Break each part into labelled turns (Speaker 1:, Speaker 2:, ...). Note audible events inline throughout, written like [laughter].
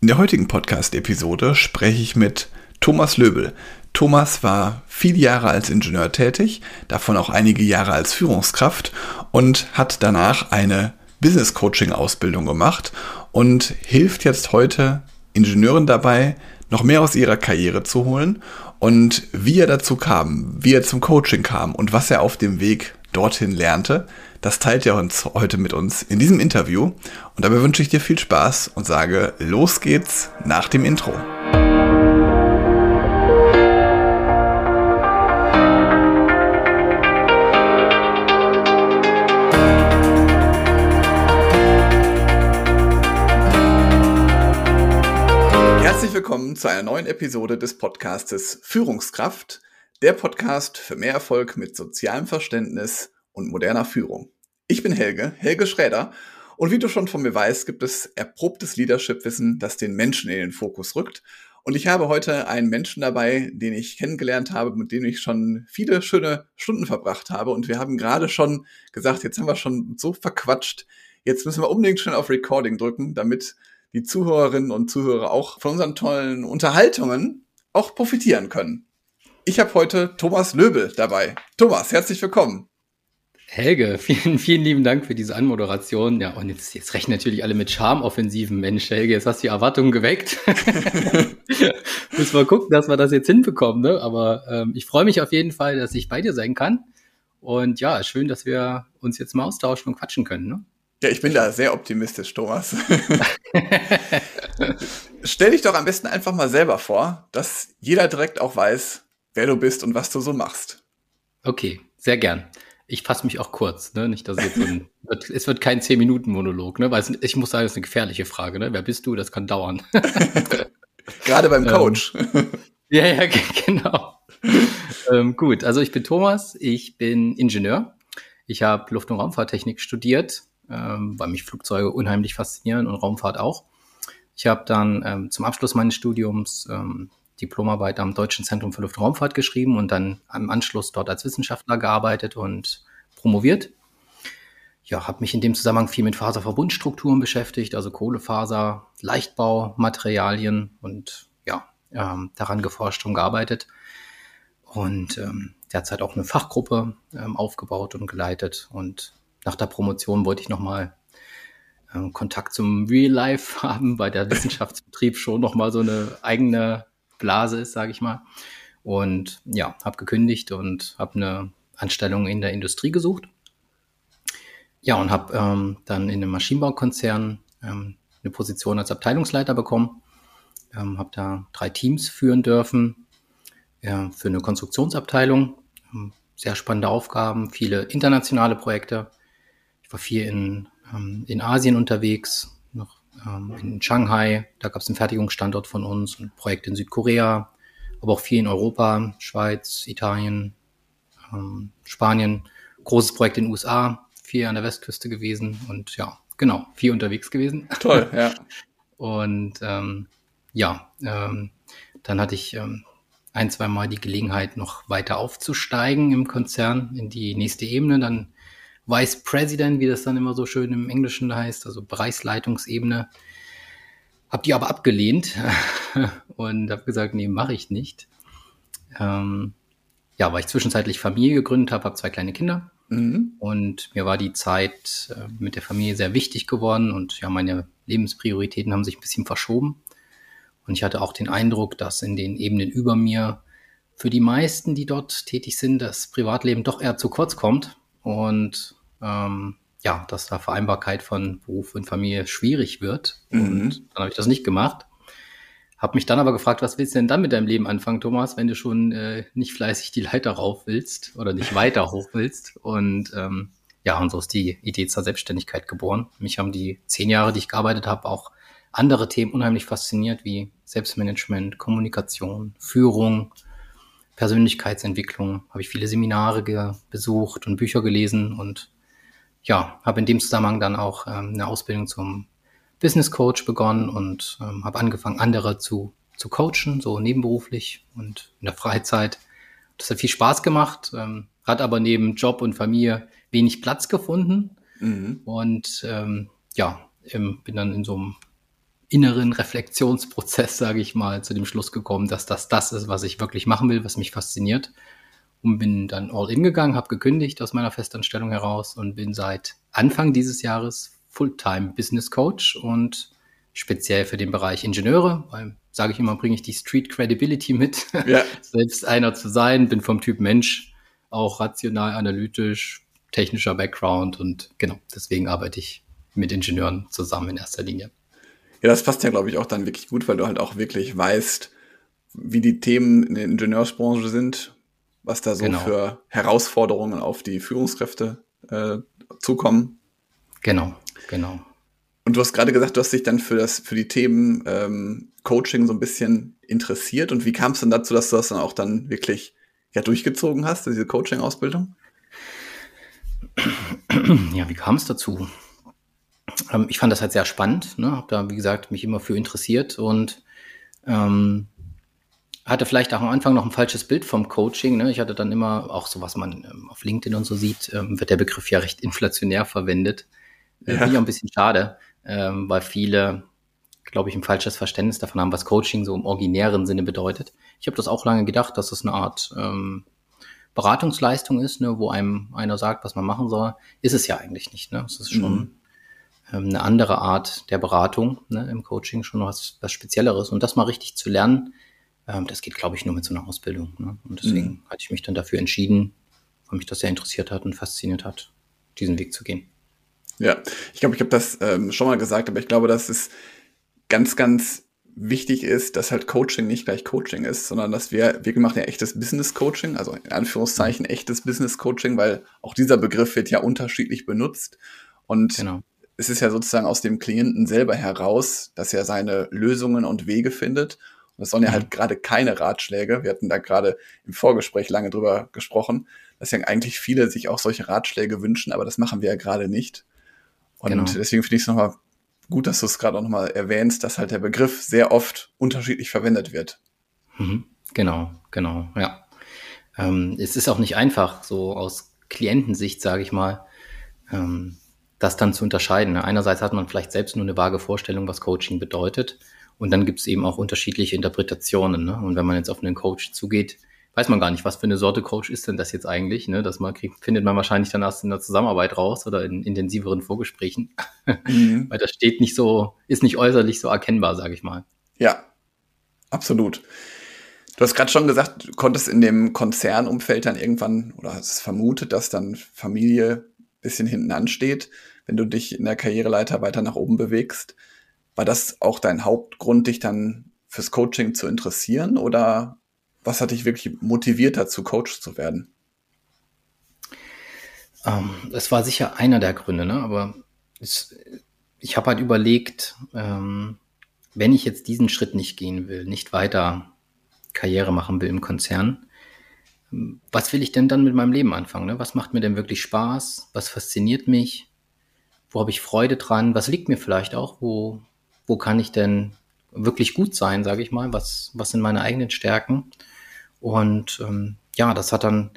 Speaker 1: In der heutigen Podcast-Episode spreche ich mit Thomas Löbel. Thomas war viele Jahre als Ingenieur tätig, davon auch einige Jahre als Führungskraft und hat danach eine Business Coaching Ausbildung gemacht und hilft jetzt heute Ingenieuren dabei, noch mehr aus ihrer Karriere zu holen und wie er dazu kam, wie er zum Coaching kam und was er auf dem Weg dorthin lernte, das teilt er uns heute mit uns in diesem Interview. Und dabei wünsche ich dir viel Spaß und sage, los geht's nach dem Intro. Herzlich willkommen zu einer neuen Episode des Podcastes Führungskraft, der Podcast für mehr Erfolg mit sozialem Verständnis und moderner Führung. Ich bin Helge, Helge Schräder, und wie du schon von mir weißt, gibt es erprobtes Leadership-Wissen, das den Menschen in den Fokus rückt. Und ich habe heute einen Menschen dabei, den ich kennengelernt habe, mit dem ich schon viele schöne Stunden verbracht habe. Und wir haben gerade schon gesagt, jetzt haben wir schon so verquatscht. Jetzt müssen wir unbedingt schon auf Recording drücken, damit die Zuhörerinnen und Zuhörer auch von unseren tollen Unterhaltungen auch profitieren können. Ich habe heute Thomas Löbel dabei. Thomas, herzlich willkommen.
Speaker 2: Helge, [laughs] vielen, vielen lieben Dank für diese Anmoderation. Ja, und jetzt, jetzt rechnen natürlich alle mit Charmoffensiven. Mensch, Helge, jetzt hast du die Erwartungen geweckt. [laughs] Müssen wir gucken, dass wir das jetzt hinbekommen. Ne? Aber ähm, ich freue mich auf jeden Fall, dass ich bei dir sein kann. Und ja, schön, dass wir uns jetzt mal austauschen und quatschen können. Ne?
Speaker 1: Ja, ich bin da sehr optimistisch, Thomas. [laughs] Stell dich doch am besten einfach mal selber vor, dass jeder direkt auch weiß, wer du bist und was du so machst.
Speaker 2: Okay, sehr gern ich fasse mich auch kurz, ne? Nicht, dass es jetzt so ein, [laughs] es wird kein 10-Minuten-Monolog, ne? Weil es, ich muss sagen, das ist eine gefährliche Frage, ne? Wer bist du? Das kann dauern. [laughs]
Speaker 1: Gerade beim ähm, Coach.
Speaker 2: Ähm, [laughs] ja, ja, genau. ähm, gut, also ich bin Thomas, ich bin Ingenieur. Ich habe Luft- und Raumfahrttechnik studiert, ähm, weil mich Flugzeuge unheimlich faszinieren und Raumfahrt auch. Ich habe dann ähm, zum Abschluss meines Studiums ähm, Diplomarbeit am Deutschen Zentrum für Luft- und Raumfahrt geschrieben und dann im Anschluss dort als Wissenschaftler gearbeitet und promoviert. Ja, habe mich in dem Zusammenhang viel mit Faserverbundstrukturen beschäftigt, also Kohlefaser, Leichtbau, Materialien und ja, ähm, daran geforscht und gearbeitet. Und ähm, derzeit auch eine Fachgruppe ähm, aufgebaut und geleitet. Und nach der Promotion wollte ich nochmal ähm, Kontakt zum Real Life [laughs] haben, weil der [laughs] Wissenschaftsbetrieb schon nochmal so eine eigene Blase ist, sage ich mal. Und ja, habe gekündigt und habe eine Anstellung in der Industrie gesucht. Ja, und habe ähm, dann in einem Maschinenbaukonzern ähm, eine Position als Abteilungsleiter bekommen. Ähm, habe da drei Teams führen dürfen ja, für eine Konstruktionsabteilung. Ähm, sehr spannende Aufgaben, viele internationale Projekte. Ich war viel in, ähm, in Asien unterwegs, ähm, in Shanghai, da gab es einen Fertigungsstandort von uns, ein Projekt in Südkorea, aber auch viel in Europa, Schweiz, Italien, ähm, Spanien, großes Projekt in den USA, viel an der Westküste gewesen und ja, genau, viel unterwegs gewesen.
Speaker 1: Toll, [laughs] ja.
Speaker 2: und ähm, ja, ähm, dann hatte ich ähm, ein, zwei Mal die Gelegenheit, noch weiter aufzusteigen im Konzern in die nächste Ebene. Dann Vice President, wie das dann immer so schön im Englischen heißt, also Bereichsleitungsebene. Hab die aber abgelehnt [laughs] und habe gesagt, nee, mache ich nicht. Ähm, ja, weil ich zwischenzeitlich Familie gegründet habe, habe zwei kleine Kinder. Mhm. Und mir war die Zeit äh, mit der Familie sehr wichtig geworden und ja, meine Lebensprioritäten haben sich ein bisschen verschoben. Und ich hatte auch den Eindruck, dass in den Ebenen über mir für die meisten, die dort tätig sind, das Privatleben doch eher zu kurz kommt. Und ähm, ja, dass da Vereinbarkeit von Beruf und Familie schwierig wird. Mhm. Und dann habe ich das nicht gemacht. Habe mich dann aber gefragt, was willst du denn dann mit deinem Leben anfangen, Thomas, wenn du schon äh, nicht fleißig die Leiter rauf willst oder nicht weiter [laughs] hoch willst? Und ähm, ja, und so ist die Idee zur Selbstständigkeit geboren. Mich haben die zehn Jahre, die ich gearbeitet habe, auch andere Themen unheimlich fasziniert, wie Selbstmanagement, Kommunikation, Führung, Persönlichkeitsentwicklung. Habe ich viele Seminare besucht und Bücher gelesen und ja, habe in dem Zusammenhang dann auch ähm, eine Ausbildung zum Business Coach begonnen und ähm, habe angefangen, andere zu, zu coachen, so nebenberuflich und in der Freizeit. Das hat viel Spaß gemacht, ähm, hat aber neben Job und Familie wenig Platz gefunden. Mhm. Und ähm, ja, bin dann in so einem inneren Reflexionsprozess, [laughs] sage ich mal, zu dem Schluss gekommen, dass das das ist, was ich wirklich machen will, was mich fasziniert. Und bin dann all in gegangen, habe gekündigt aus meiner Festanstellung heraus und bin seit Anfang dieses Jahres Fulltime Business Coach und speziell für den Bereich Ingenieure, weil, sage ich immer, bringe ich die Street Credibility mit, [laughs] ja. selbst einer zu sein, bin vom Typ Mensch, auch rational, analytisch, technischer Background und genau, deswegen arbeite ich mit Ingenieuren zusammen in erster Linie.
Speaker 1: Ja, das passt ja, glaube ich, auch dann wirklich gut, weil du halt auch wirklich weißt, wie die Themen in der Ingenieursbranche sind, was da so genau. für Herausforderungen auf die Führungskräfte äh, zukommen.
Speaker 2: Genau, genau.
Speaker 1: Und du hast gerade gesagt, du hast dich dann für das, für die Themen ähm, Coaching so ein bisschen interessiert. Und wie kam es denn dazu, dass du das dann auch dann wirklich ja, durchgezogen hast, diese Coaching-Ausbildung?
Speaker 2: Ja, wie kam es dazu? ähm, ich fand das halt sehr spannend, ne? habe da, wie gesagt, mich immer für interessiert und ähm, hatte vielleicht auch am Anfang noch ein falsches Bild vom Coaching. Ne? Ich hatte dann immer, auch so was man ähm, auf LinkedIn und so sieht, ähm, wird der Begriff ja recht inflationär verwendet. Äh, ja. Finde ich auch ein bisschen schade, ähm, weil viele, glaube ich, ein falsches Verständnis davon haben, was Coaching so im originären Sinne bedeutet. Ich habe das auch lange gedacht, dass das eine Art ähm, Beratungsleistung ist, ne, wo einem einer sagt, was man machen soll. Ist es ja eigentlich nicht. Ne? Es ist schon mhm. Ähm, eine andere Art der Beratung ne, im Coaching, schon was, was Spezielleres. Und das mal richtig zu lernen, ähm, das geht, glaube ich, nur mit so einer Ausbildung. Ne? Und deswegen mhm. hatte ich mich dann dafür entschieden, weil mich das sehr interessiert hat und fasziniert hat, diesen Weg zu gehen.
Speaker 1: Ja, ich glaube, ich habe das ähm, schon mal gesagt, aber ich glaube, dass es ganz, ganz wichtig ist, dass halt Coaching nicht gleich Coaching ist, sondern dass wir, wir machen ja echtes Business Coaching, also in Anführungszeichen mhm. echtes Business Coaching, weil auch dieser Begriff wird ja unterschiedlich benutzt. Und genau es ist ja sozusagen aus dem Klienten selber heraus, dass er seine Lösungen und Wege findet. Das sollen ja halt mhm. gerade keine Ratschläge. Wir hatten da gerade im Vorgespräch lange drüber gesprochen, dass ja eigentlich viele sich auch solche Ratschläge wünschen, aber das machen wir ja gerade nicht. Und genau. deswegen finde ich es nochmal gut, dass du es gerade auch nochmal erwähnst, dass halt der Begriff sehr oft unterschiedlich verwendet wird.
Speaker 2: Mhm. Genau, genau, ja. Ähm, es ist auch nicht einfach, so aus Klientensicht, sage ich mal, ähm, das dann zu unterscheiden. Ne? Einerseits hat man vielleicht selbst nur eine vage Vorstellung, was Coaching bedeutet. Und dann gibt es eben auch unterschiedliche Interpretationen. Ne? Und wenn man jetzt auf einen Coach zugeht, weiß man gar nicht, was für eine Sorte Coach ist denn das jetzt eigentlich. Ne? Das man kriegt, findet man wahrscheinlich dann erst in der Zusammenarbeit raus oder in intensiveren Vorgesprächen. Mhm. [laughs] Weil das steht nicht so, ist nicht äußerlich so erkennbar, sage ich mal.
Speaker 1: Ja, absolut. Du hast gerade schon gesagt, du konntest in dem Konzernumfeld dann irgendwann oder hast es vermutet, dass dann Familie bisschen hinten ansteht, wenn du dich in der Karriereleiter weiter nach oben bewegst. War das auch dein Hauptgrund, dich dann fürs Coaching zu interessieren oder was hat dich wirklich motiviert dazu, Coach zu werden?
Speaker 2: Ähm, das war sicher einer der Gründe, ne? aber es, ich habe halt überlegt, ähm, wenn ich jetzt diesen Schritt nicht gehen will, nicht weiter Karriere machen will im Konzern, was will ich denn dann mit meinem Leben anfangen? Ne? Was macht mir denn wirklich Spaß? Was fasziniert mich? Wo habe ich Freude dran? Was liegt mir vielleicht auch? Wo, wo kann ich denn wirklich gut sein, sage ich mal? Was, was sind meine eigenen Stärken? Und ähm, ja, das hat dann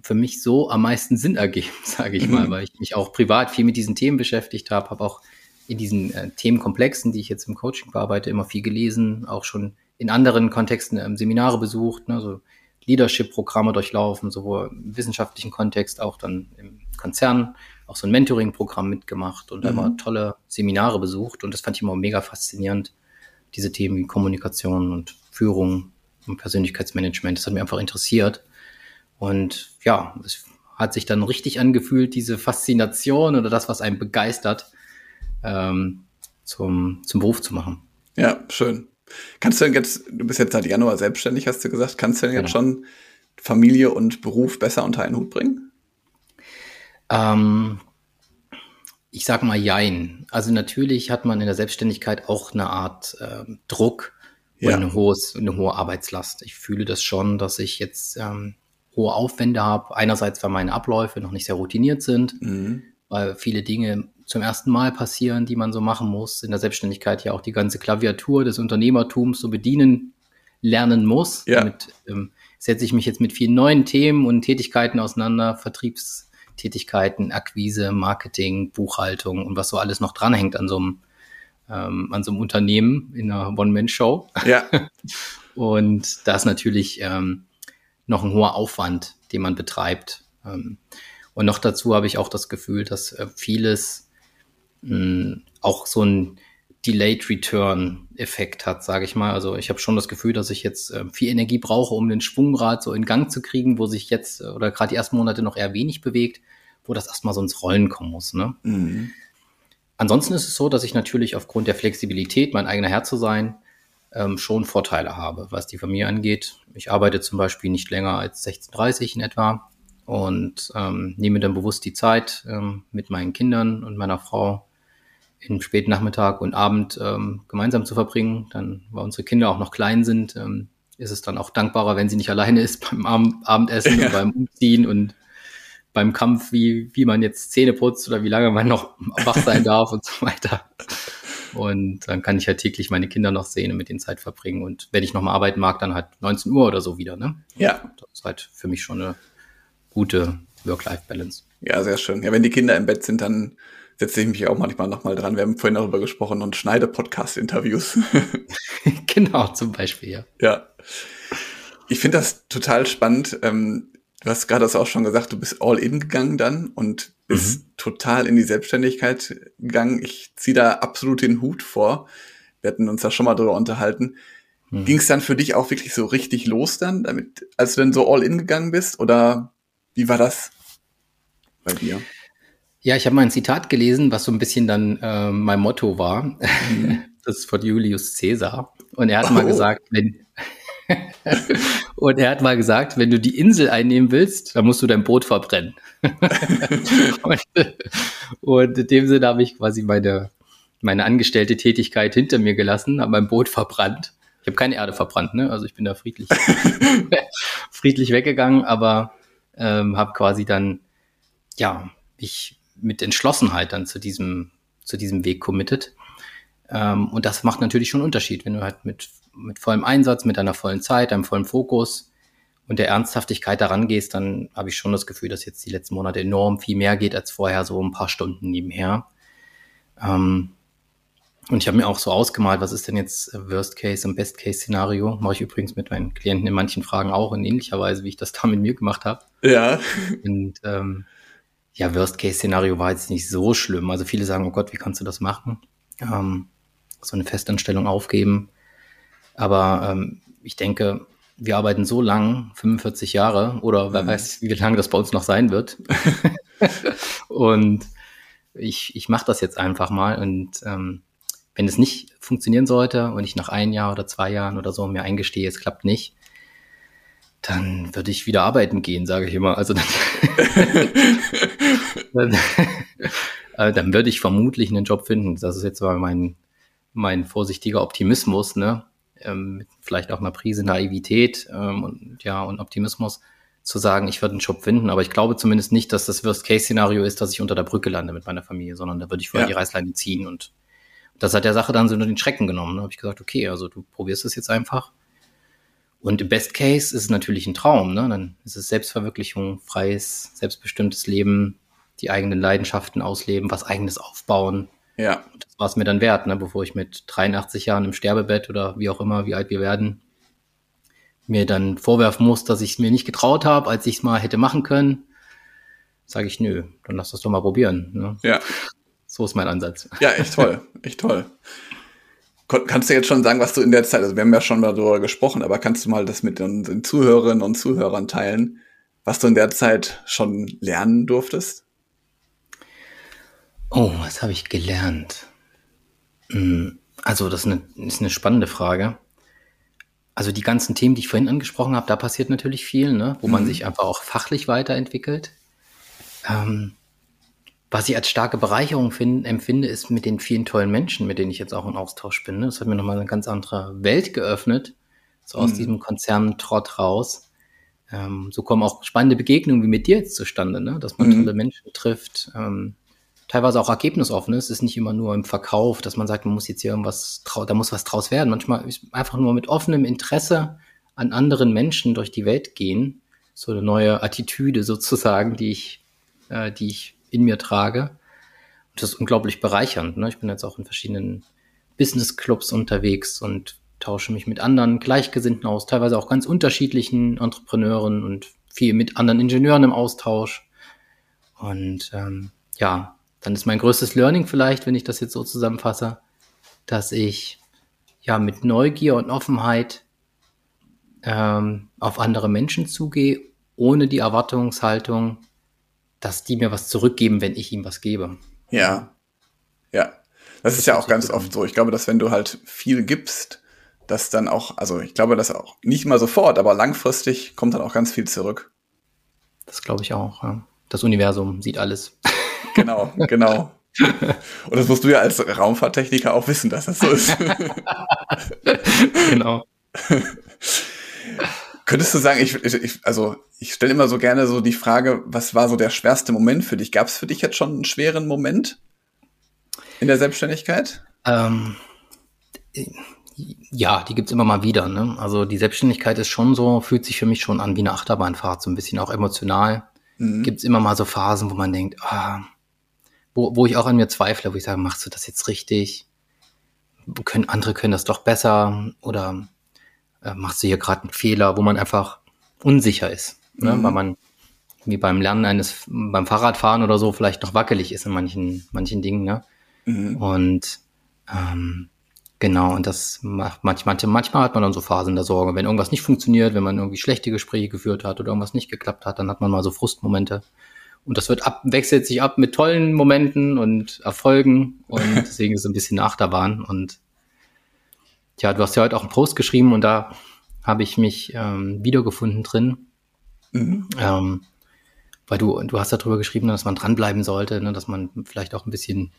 Speaker 2: für mich so am meisten Sinn ergeben, [laughs] sage ich mal, mhm. weil ich mich auch privat viel mit diesen Themen beschäftigt habe, habe auch in diesen äh, Themenkomplexen, die ich jetzt im Coaching bearbeite, immer viel gelesen, auch schon in anderen Kontexten ähm, Seminare besucht, ne, so Leadership-Programme durchlaufen, sowohl im wissenschaftlichen Kontext, auch dann im Konzern, auch so ein Mentoring-Programm mitgemacht und mhm. immer tolle Seminare besucht. Und das fand ich immer mega faszinierend, diese Themen wie Kommunikation und Führung und Persönlichkeitsmanagement. Das hat mich einfach interessiert. Und ja, es hat sich dann richtig angefühlt, diese Faszination oder das, was einen begeistert, ähm, zum, zum Beruf zu machen.
Speaker 1: Ja, schön. Kannst du denn jetzt, du bist jetzt seit Januar selbstständig, hast du gesagt, kannst du denn jetzt genau. schon Familie und Beruf besser unter einen Hut bringen?
Speaker 2: Ähm, ich sag mal jein. Also natürlich hat man in der Selbstständigkeit auch eine Art äh, Druck ja. und eine, hohes, eine hohe Arbeitslast. Ich fühle das schon, dass ich jetzt ähm, hohe Aufwände habe. Einerseits, weil meine Abläufe noch nicht sehr routiniert sind, mhm. weil viele Dinge zum ersten Mal passieren, die man so machen muss. In der Selbstständigkeit ja auch die ganze Klaviatur des Unternehmertums so bedienen lernen muss. Ja. Damit ähm, setze ich mich jetzt mit vielen neuen Themen und Tätigkeiten auseinander, Vertriebstätigkeiten, Akquise, Marketing, Buchhaltung und was so alles noch dranhängt an so einem ähm, an so einem Unternehmen in einer One-Man-Show.
Speaker 1: Ja. [laughs]
Speaker 2: Und da ist natürlich ähm, noch ein hoher Aufwand, den man betreibt. Ähm, und noch dazu habe ich auch das Gefühl, dass äh, vieles mh, auch so ein Delayed Return Effekt hat, sage ich mal. Also ich habe schon das Gefühl, dass ich jetzt äh, viel Energie brauche, um den Schwungrad so in Gang zu kriegen, wo sich jetzt äh, oder gerade die ersten Monate noch eher wenig bewegt, wo das erstmal so ins Rollen kommen muss. Ne? Mhm. Ansonsten ist es so, dass ich natürlich aufgrund der Flexibilität, mein eigener Herr zu sein, ähm, schon Vorteile habe, was die Familie angeht. Ich arbeite zum Beispiel nicht länger als 16.30 in etwa und ähm, nehme dann bewusst die Zeit ähm, mit meinen Kindern und meiner Frau im späten Nachmittag und Abend ähm, gemeinsam zu verbringen. Dann, weil unsere Kinder auch noch klein sind, ähm, ist es dann auch dankbarer, wenn sie nicht alleine ist [laughs] beim Abend Abendessen ja. und beim Umziehen und beim Kampf, wie, wie man jetzt Zähne putzt oder wie lange man noch [laughs] wach sein darf und so weiter. Und dann kann ich halt täglich meine Kinder noch sehen und mit denen Zeit verbringen. Und wenn ich nochmal arbeiten mag, dann halt 19 Uhr oder so wieder. Ne?
Speaker 1: Ja.
Speaker 2: Das ist halt für mich schon eine gute Work-Life-Balance.
Speaker 1: Ja, sehr schön. Ja, wenn die Kinder im Bett sind, dann setze ich mich auch manchmal nochmal dran. Wir haben vorhin darüber gesprochen und schneide Podcast-Interviews. [laughs] [laughs]
Speaker 2: genau, zum Beispiel, ja.
Speaker 1: Ja. Ich finde das total spannend. Ähm, du hast gerade das auch schon gesagt, du bist all in gegangen dann und bist mhm. total in die Selbstständigkeit gegangen. Ich ziehe da absolut den Hut vor. Wir hatten uns da schon mal drüber unterhalten. Mhm. Ging es dann für dich auch wirklich so richtig los dann, damit, als du dann so all in gegangen bist? Oder wie war das bei dir?
Speaker 2: Ja, ich habe mal ein Zitat gelesen, was so ein bisschen dann äh, mein Motto war. Mhm. [laughs] Das ist von Julius Caesar. Und er hat oh. mal gesagt, wenn, [laughs] und er hat mal gesagt, wenn du die Insel einnehmen willst, dann musst du dein Boot verbrennen. [laughs] und, und, in dem Sinne habe ich quasi meine, meine angestellte Tätigkeit hinter mir gelassen, habe mein Boot verbrannt. Ich habe keine Erde verbrannt, ne? Also ich bin da friedlich, friedlich weggegangen, aber ähm, habe quasi dann, ja, ich mit Entschlossenheit dann zu diesem, zu diesem Weg committed. Ähm, und das macht natürlich schon einen Unterschied, wenn du halt mit mit vollem Einsatz, mit einer vollen Zeit, einem vollen Fokus und der Ernsthaftigkeit daran gehst, dann habe ich schon das Gefühl, dass jetzt die letzten Monate enorm viel mehr geht als vorher, so ein paar Stunden nebenher. Ähm, und ich habe mir auch so ausgemalt, was ist denn jetzt Worst Case und Best Case Szenario? Mache ich übrigens mit meinen Klienten in manchen Fragen auch in ähnlicher Weise, wie ich das da mit mir gemacht habe.
Speaker 1: Ja.
Speaker 2: Und ähm, ja, Worst Case Szenario war jetzt nicht so schlimm. Also viele sagen, oh Gott, wie kannst du das machen? Ähm, so eine Festanstellung aufgeben. Aber ähm, ich denke, wir arbeiten so lang, 45 Jahre, oder wer mhm. weiß, wie lange das bei uns noch sein wird. [laughs] und ich, ich mache das jetzt einfach mal. Und ähm, wenn es nicht funktionieren sollte und ich nach ein Jahr oder zwei Jahren oder so mir eingestehe, es klappt nicht, dann würde ich wieder arbeiten gehen, sage ich immer. Also dann, [laughs] [laughs] dann, äh, dann würde ich vermutlich einen Job finden. Das ist jetzt mal mein, mein vorsichtiger Optimismus, ne? ähm, vielleicht auch einer Prise Naivität ähm, und ja und Optimismus zu sagen, ich würde einen Job finden, aber ich glaube zumindest nicht, dass das Worst-Case-Szenario ist, dass ich unter der Brücke lande mit meiner Familie, sondern da würde ich vorher ja. die Reißleine ziehen und das hat der Sache dann so nur den Schrecken genommen. Da habe ich gesagt, okay, also du probierst es jetzt einfach. Und im Best Case ist es natürlich ein Traum, ne? Dann ist es Selbstverwirklichung, freies, selbstbestimmtes Leben, die eigenen Leidenschaften ausleben, was eigenes aufbauen,
Speaker 1: ja.
Speaker 2: Das war es mir dann wert, ne, bevor ich mit 83 Jahren im Sterbebett oder wie auch immer, wie alt wir werden, mir dann vorwerfen muss, dass ich es mir nicht getraut habe, als ich es mal hätte machen können, sage ich, nö, dann lass das doch mal probieren. Ne?
Speaker 1: Ja.
Speaker 2: So ist mein Ansatz.
Speaker 1: Ja, echt toll, [laughs] echt toll. Kannst du jetzt schon sagen, was du in der Zeit, also wir haben ja schon darüber gesprochen, aber kannst du mal das mit den Zuhörerinnen und Zuhörern teilen, was du in der Zeit schon lernen durftest?
Speaker 2: Oh, was habe ich gelernt? Hm, also, das ist eine, ist eine, spannende Frage. Also, die ganzen Themen, die ich vorhin angesprochen habe, da passiert natürlich viel, ne? wo mhm. man sich einfach auch fachlich weiterentwickelt. Ähm, was ich als starke Bereicherung find, empfinde, ist mit den vielen tollen Menschen, mit denen ich jetzt auch im Austausch bin. Ne? Das hat mir nochmal eine ganz andere Welt geöffnet, so aus mhm. diesem Konzerntrott raus. Ähm, so kommen auch spannende Begegnungen wie mit dir jetzt zustande, ne? dass man mhm. tolle Menschen trifft, ähm, teilweise auch ergebnisoffen ist. Es ist nicht immer nur im Verkauf, dass man sagt, man muss jetzt hier irgendwas, da muss was draus werden. Manchmal ist einfach nur mit offenem Interesse an anderen Menschen durch die Welt gehen. So eine neue Attitüde sozusagen, die ich, äh, die ich in mir trage. Und das ist unglaublich bereichernd. Ne? Ich bin jetzt auch in verschiedenen Business-Clubs unterwegs und tausche mich mit anderen Gleichgesinnten aus, teilweise auch ganz unterschiedlichen Entrepreneuren und viel mit anderen Ingenieuren im Austausch. Und ähm, ja, dann ist mein größtes Learning vielleicht, wenn ich das jetzt so zusammenfasse, dass ich ja mit Neugier und Offenheit ähm, auf andere Menschen zugehe, ohne die Erwartungshaltung, dass die mir was zurückgeben, wenn ich ihm was gebe.
Speaker 1: Ja, ja. Das, das ist ja auch ganz oft so. Ich glaube, dass wenn du halt viel gibst, dass dann auch, also ich glaube, dass auch nicht mal sofort, aber langfristig kommt dann auch ganz viel zurück.
Speaker 2: Das glaube ich auch. Ja. Das Universum sieht alles.
Speaker 1: Genau, genau. Und das musst du ja als Raumfahrttechniker auch wissen, dass das so ist. [laughs] genau. [laughs] Könntest du sagen, ich, ich also ich stelle immer so gerne so die Frage, was war so der schwerste Moment für dich? Gab es für dich jetzt schon einen schweren Moment in der Selbstständigkeit? Ähm,
Speaker 2: ja, die gibt's immer mal wieder. Ne? Also die Selbstständigkeit ist schon so, fühlt sich für mich schon an wie eine Achterbahnfahrt, so ein bisschen auch emotional. Mhm. Gibt's immer mal so Phasen, wo man denkt, ah, wo, wo ich auch an mir zweifle, wo ich sage, machst du das jetzt richtig? Können, andere können das doch besser oder äh, machst du hier gerade einen Fehler, wo man einfach unsicher ist, ne? Mhm. weil man wie beim Lernen eines, beim Fahrradfahren oder so vielleicht noch wackelig ist in manchen, manchen Dingen. Ne? Mhm. Und ähm, Genau, und das macht manchmal, manchmal hat man dann so Phasen der Sorge. Wenn irgendwas nicht funktioniert, wenn man irgendwie schlechte Gespräche geführt hat oder irgendwas nicht geklappt hat, dann hat man mal so Frustmomente. Und das wird ab, wechselt sich ab mit tollen Momenten und Erfolgen und [laughs] deswegen ist es ein bisschen Achterbahn. Und ja, du hast ja heute auch einen Post geschrieben und da habe ich mich ähm, wiedergefunden drin. Mhm. Ähm, weil du, du hast darüber geschrieben, dass man dranbleiben sollte, ne, dass man vielleicht auch ein bisschen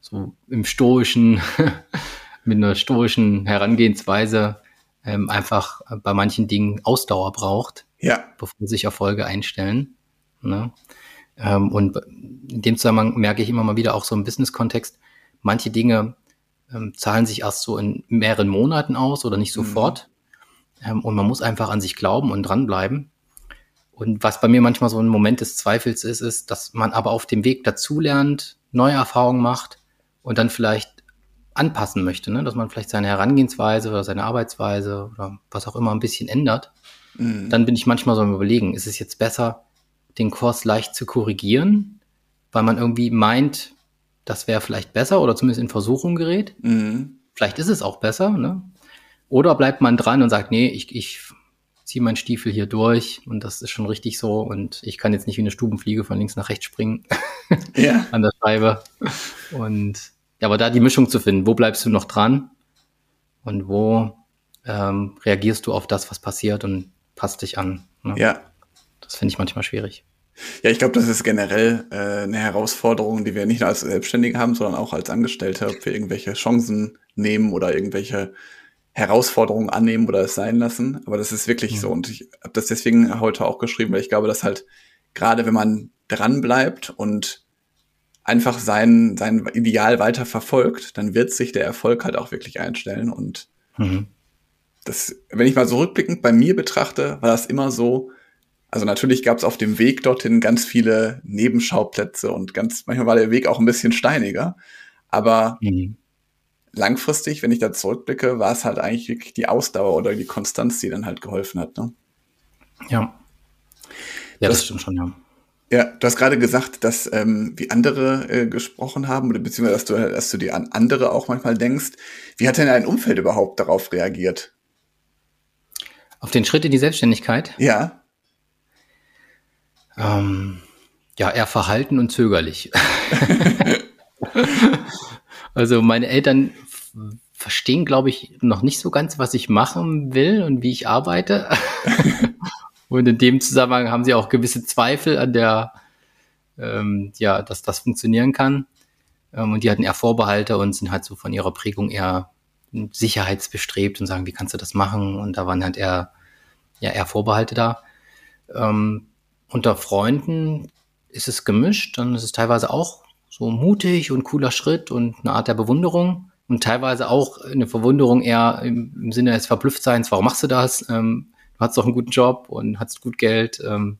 Speaker 2: so im stoischen [laughs] mit einer stoischen Herangehensweise ähm, einfach bei manchen Dingen Ausdauer braucht,
Speaker 1: ja.
Speaker 2: bevor sich Erfolge einstellen. Ne? Ähm, und in dem Zusammenhang merke ich immer mal wieder auch so im Business-Kontext, manche Dinge ähm, zahlen sich erst so in mehreren Monaten aus oder nicht sofort. Mhm. Ähm, und man muss einfach an sich glauben und dranbleiben. Und was bei mir manchmal so ein Moment des Zweifels ist, ist, dass man aber auf dem Weg dazulernt, neue Erfahrungen macht und dann vielleicht anpassen möchte, ne? dass man vielleicht seine Herangehensweise oder seine Arbeitsweise oder was auch immer ein bisschen ändert, mhm. dann bin ich manchmal so am Überlegen, ist es jetzt besser, den Kurs leicht zu korrigieren, weil man irgendwie meint, das wäre vielleicht besser oder zumindest in Versuchung gerät. Mhm. Vielleicht ist es auch besser, ne? Oder bleibt man dran und sagt, nee, ich, ich ziehe meinen Stiefel hier durch und das ist schon richtig so und ich kann jetzt nicht wie eine Stubenfliege von links nach rechts springen [laughs] ja. an der Scheibe. Und ja, aber da die Mischung zu finden, wo bleibst du noch dran und wo ähm, reagierst du auf das, was passiert und passt dich an.
Speaker 1: Ne? Ja.
Speaker 2: Das finde ich manchmal schwierig.
Speaker 1: Ja, ich glaube, das ist generell äh, eine Herausforderung, die wir nicht nur als Selbstständige haben, sondern auch als Angestellte, ob wir irgendwelche Chancen nehmen oder irgendwelche Herausforderungen annehmen oder es sein lassen. Aber das ist wirklich mhm. so. Und ich habe das deswegen heute auch geschrieben, weil ich glaube, dass halt gerade wenn man dran bleibt und einfach sein, sein Ideal weiter verfolgt, dann wird sich der Erfolg halt auch wirklich einstellen. Und mhm. das, wenn ich mal so rückblickend bei mir betrachte, war das immer so, also natürlich gab es auf dem Weg dorthin ganz viele Nebenschauplätze und ganz, manchmal war der Weg auch ein bisschen steiniger. Aber mhm. langfristig, wenn ich da zurückblicke, war es halt eigentlich wirklich die Ausdauer oder die Konstanz, die dann halt geholfen hat. Ne?
Speaker 2: Ja. Ja, das, das stimmt schon, ja.
Speaker 1: Ja, du hast gerade gesagt, dass ähm, wie andere äh, gesprochen haben, oder beziehungsweise dass du, dass du dir an andere auch manchmal denkst. Wie hat denn dein Umfeld überhaupt darauf reagiert?
Speaker 2: Auf den Schritt in die Selbstständigkeit?
Speaker 1: Ja.
Speaker 2: Ähm, ja, eher verhalten und zögerlich. [laughs] also meine Eltern verstehen, glaube ich, noch nicht so ganz, was ich machen will und wie ich arbeite. [laughs] Und in dem Zusammenhang haben sie auch gewisse Zweifel an der, ähm, ja, dass das funktionieren kann. Ähm, und die hatten eher Vorbehalte und sind halt so von ihrer Prägung eher sicherheitsbestrebt und sagen, wie kannst du das machen? Und da waren halt eher, ja, eher Vorbehalte da. Ähm, unter Freunden ist es gemischt, dann ist es teilweise auch so mutig und cooler Schritt und eine Art der Bewunderung und teilweise auch eine Verwunderung eher im, im Sinne des Verblüfftseins, warum machst du das? Ähm, du hast doch einen guten Job und hast gut Geld. Ähm,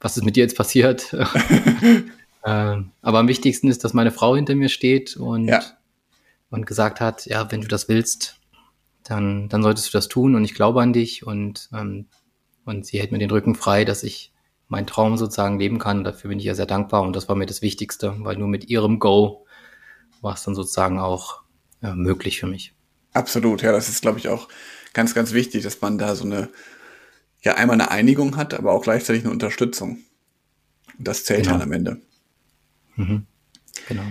Speaker 2: was ist mit dir jetzt passiert? [laughs] [laughs] ähm, aber am wichtigsten ist, dass meine Frau hinter mir steht und ja. und gesagt hat, ja, wenn du das willst, dann, dann solltest du das tun und ich glaube an dich und, ähm, und sie hält mir den Rücken frei, dass ich meinen Traum sozusagen leben kann. Dafür bin ich ja sehr dankbar und das war mir das Wichtigste, weil nur mit ihrem Go war es dann sozusagen auch ja, möglich für mich.
Speaker 1: Absolut, ja, das ist, glaube ich, auch ganz, ganz wichtig, dass man da so eine, ja, einmal eine Einigung hat, aber auch gleichzeitig eine Unterstützung. Das zählt genau. dann am Ende. Mhm. Genau.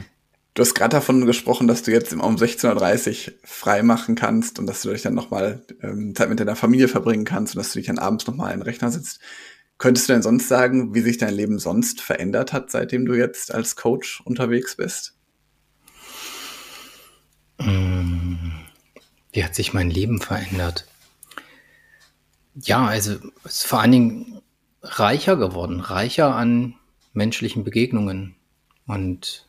Speaker 1: Du hast gerade davon gesprochen, dass du jetzt um 16.30 Uhr frei machen kannst und dass du dich dann nochmal ähm, Zeit mit deiner Familie verbringen kannst und dass du dich dann abends nochmal in den Rechner sitzt. Könntest du denn sonst sagen, wie sich dein Leben sonst verändert hat, seitdem du jetzt als Coach unterwegs bist?
Speaker 2: Mm, wie hat sich mein Leben verändert? Ja, also es ist vor allen Dingen reicher geworden, reicher an menschlichen Begegnungen. Und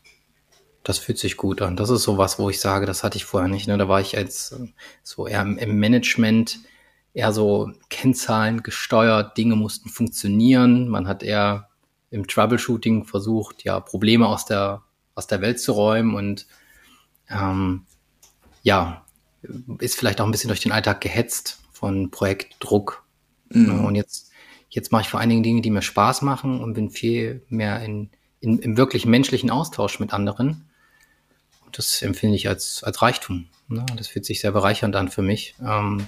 Speaker 2: das fühlt sich gut an. Das ist so was, wo ich sage, das hatte ich vorher nicht. Ne? Da war ich als so eher im Management eher so Kennzahlen gesteuert, Dinge mussten funktionieren. Man hat eher im Troubleshooting versucht, ja, Probleme aus der, aus der Welt zu räumen und ähm, ja, ist vielleicht auch ein bisschen durch den Alltag gehetzt von Projektdruck. Mhm. Und jetzt, jetzt mache ich vor allen Dingen Dinge, die mir Spaß machen und bin viel mehr in, in, im wirklich menschlichen Austausch mit anderen. Und das empfinde ich als, als Reichtum. Ne? Das fühlt sich sehr bereichernd an für mich. Ähm,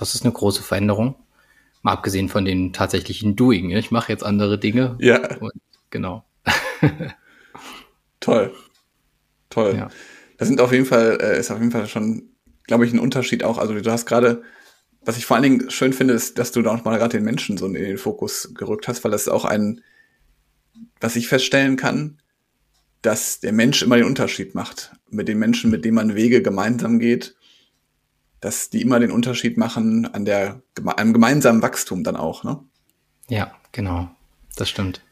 Speaker 2: das ist eine große Veränderung. Mal abgesehen von den tatsächlichen Doing. Ne? Ich mache jetzt andere Dinge.
Speaker 1: Ja.
Speaker 2: Und, genau. [laughs]
Speaker 1: Toll. Toll. Ja. Das sind auf jeden Fall, äh, ist auf jeden Fall schon, glaube ich, ein Unterschied auch. Also du hast gerade, was ich vor allen Dingen schön finde, ist, dass du da auch mal gerade den Menschen so in den Fokus gerückt hast, weil das ist auch ein, was ich feststellen kann, dass der Mensch immer den Unterschied macht. Mit den Menschen, mit denen man Wege gemeinsam geht dass die immer den Unterschied machen an der, am gemeinsamen Wachstum dann auch, ne?
Speaker 2: Ja, genau. Das stimmt.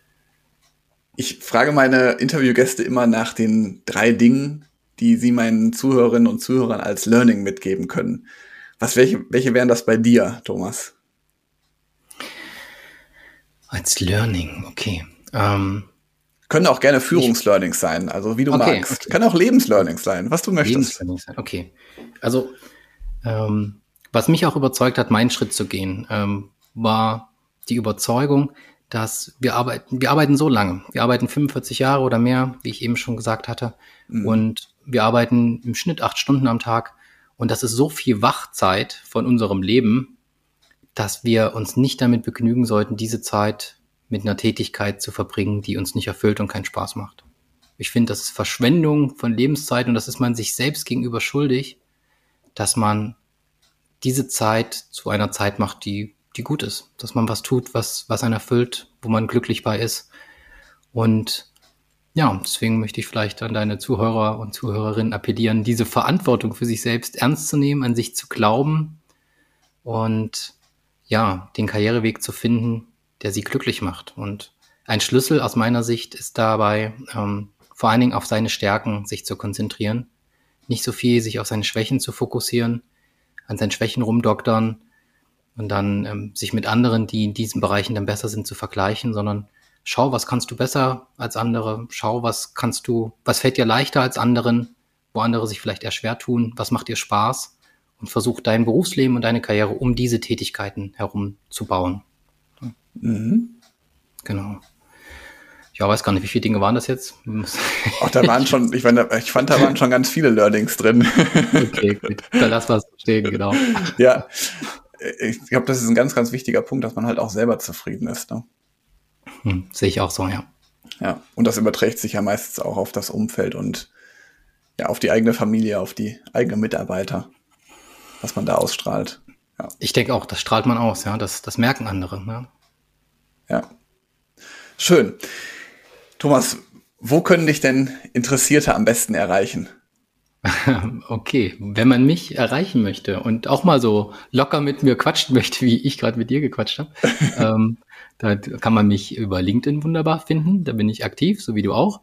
Speaker 1: Ich frage meine Interviewgäste immer nach den drei Dingen, die sie meinen Zuhörerinnen und Zuhörern als Learning mitgeben können. Was, welche, welche wären das bei dir, Thomas?
Speaker 2: Als Learning, okay. Ähm,
Speaker 1: Können auch gerne Führungslearnings sein, also wie du okay, magst. Okay. Kann auch Lebenslearnings sein, was du möchtest.
Speaker 2: Okay. Also ähm, was mich auch überzeugt hat, meinen Schritt zu gehen, ähm, war die Überzeugung, dass wir arbeiten, wir arbeiten so lange. Wir arbeiten 45 Jahre oder mehr, wie ich eben schon gesagt hatte. Mhm. Und wir arbeiten im Schnitt acht Stunden am Tag. Und das ist so viel Wachzeit von unserem Leben, dass wir uns nicht damit begnügen sollten, diese Zeit mit einer Tätigkeit zu verbringen, die uns nicht erfüllt und keinen Spaß macht. Ich finde, das ist Verschwendung von Lebenszeit und das ist man sich selbst gegenüber schuldig, dass man diese Zeit zu einer Zeit macht, die, die gut ist. Dass man was tut, was, was einen erfüllt, wo man glücklich bei ist. Und ja, deswegen möchte ich vielleicht an deine Zuhörer und Zuhörerinnen appellieren, diese Verantwortung für sich selbst ernst zu nehmen, an sich zu glauben und ja, den Karriereweg zu finden, der sie glücklich macht. Und ein Schlüssel aus meiner Sicht ist dabei, ähm, vor allen Dingen auf seine Stärken sich zu konzentrieren nicht so viel sich auf seine Schwächen zu fokussieren, an seinen Schwächen rumdoktern und dann ähm, sich mit anderen, die in diesen Bereichen dann besser sind, zu vergleichen, sondern schau, was kannst du besser als andere, schau, was kannst du, was fällt dir leichter als anderen, wo andere sich vielleicht eher schwer tun, was macht dir Spaß und versuch dein Berufsleben und deine Karriere um diese Tätigkeiten herum zu bauen. Mhm. Genau ja, weiß gar nicht, wie viele Dinge waren das jetzt?
Speaker 1: Ach, da waren schon, ich, meine, ich fand, da waren schon ganz viele Learnings drin.
Speaker 2: okay, gut. Dann lass was stehen, genau.
Speaker 1: Ja, ich glaube, das ist ein ganz, ganz wichtiger Punkt, dass man halt auch selber zufrieden ist. Ne?
Speaker 2: Hm, sehe ich auch so, ja.
Speaker 1: Ja, und das überträgt sich ja meistens auch auf das Umfeld und ja, auf die eigene Familie, auf die eigenen Mitarbeiter, was man da ausstrahlt.
Speaker 2: Ja. Ich denke auch, das strahlt man aus, ja, das, das merken andere. Ja.
Speaker 1: ja. Schön. Thomas, wo können dich denn Interessierte am besten erreichen? [laughs]
Speaker 2: Okay, wenn man mich erreichen möchte und auch mal so locker mit mir quatschen [laughs] möchte, wie ich gerade mit dir gequatscht habe, [laughs] ähm, da kann man mich über LinkedIn wunderbar finden. Da bin ich aktiv, so wie du auch.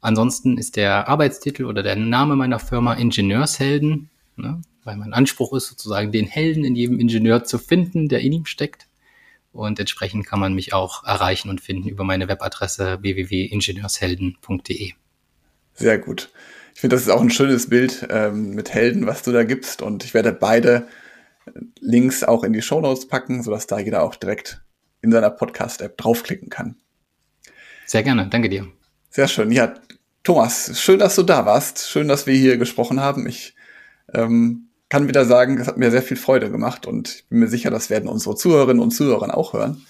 Speaker 2: Ansonsten ist der Arbeitstitel oder der Name meiner Firma Ingenieurshelden, ne, weil mein Anspruch ist sozusagen, den Helden in jedem Ingenieur zu finden, der in ihm steckt. Und entsprechend kann man mich auch erreichen und finden über meine Webadresse www.ingenieurshelden.de.
Speaker 1: Sehr gut. Ich finde, das ist auch ein schönes Bild ähm, mit Helden, was du da gibst. Und ich werde beide Links auch in die Show Notes packen, sodass da jeder auch direkt in seiner Podcast-App draufklicken kann.
Speaker 2: Sehr gerne, danke dir.
Speaker 1: Sehr schön. Ja, Thomas, schön, dass du da warst. Schön, dass wir hier gesprochen haben. Ich ähm, kann wieder sagen, es hat mir sehr viel Freude gemacht und ich bin mir sicher, das werden unsere Zuhörerinnen und Zuhörer auch hören.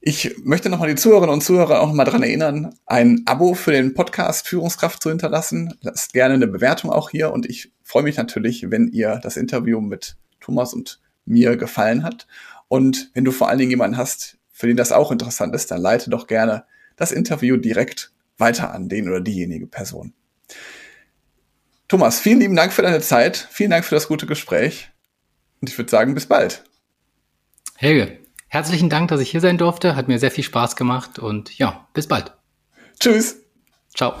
Speaker 1: Ich möchte nochmal die Zuhörerinnen und Zuhörer auch nochmal daran erinnern, ein Abo für den Podcast Führungskraft zu hinterlassen. Lasst gerne eine Bewertung auch hier und ich freue mich natürlich, wenn ihr das Interview mit Thomas und mir gefallen hat. Und wenn du vor allen Dingen jemanden hast, für den das auch interessant ist, dann leite doch gerne das Interview direkt weiter an den oder diejenige Person. Thomas, vielen lieben Dank für deine Zeit. Vielen Dank für das gute Gespräch. Und ich würde sagen, bis bald.
Speaker 2: Helge, herzlichen Dank, dass ich hier sein durfte. Hat mir sehr viel Spaß gemacht und ja, bis bald.
Speaker 1: Tschüss.
Speaker 2: Ciao.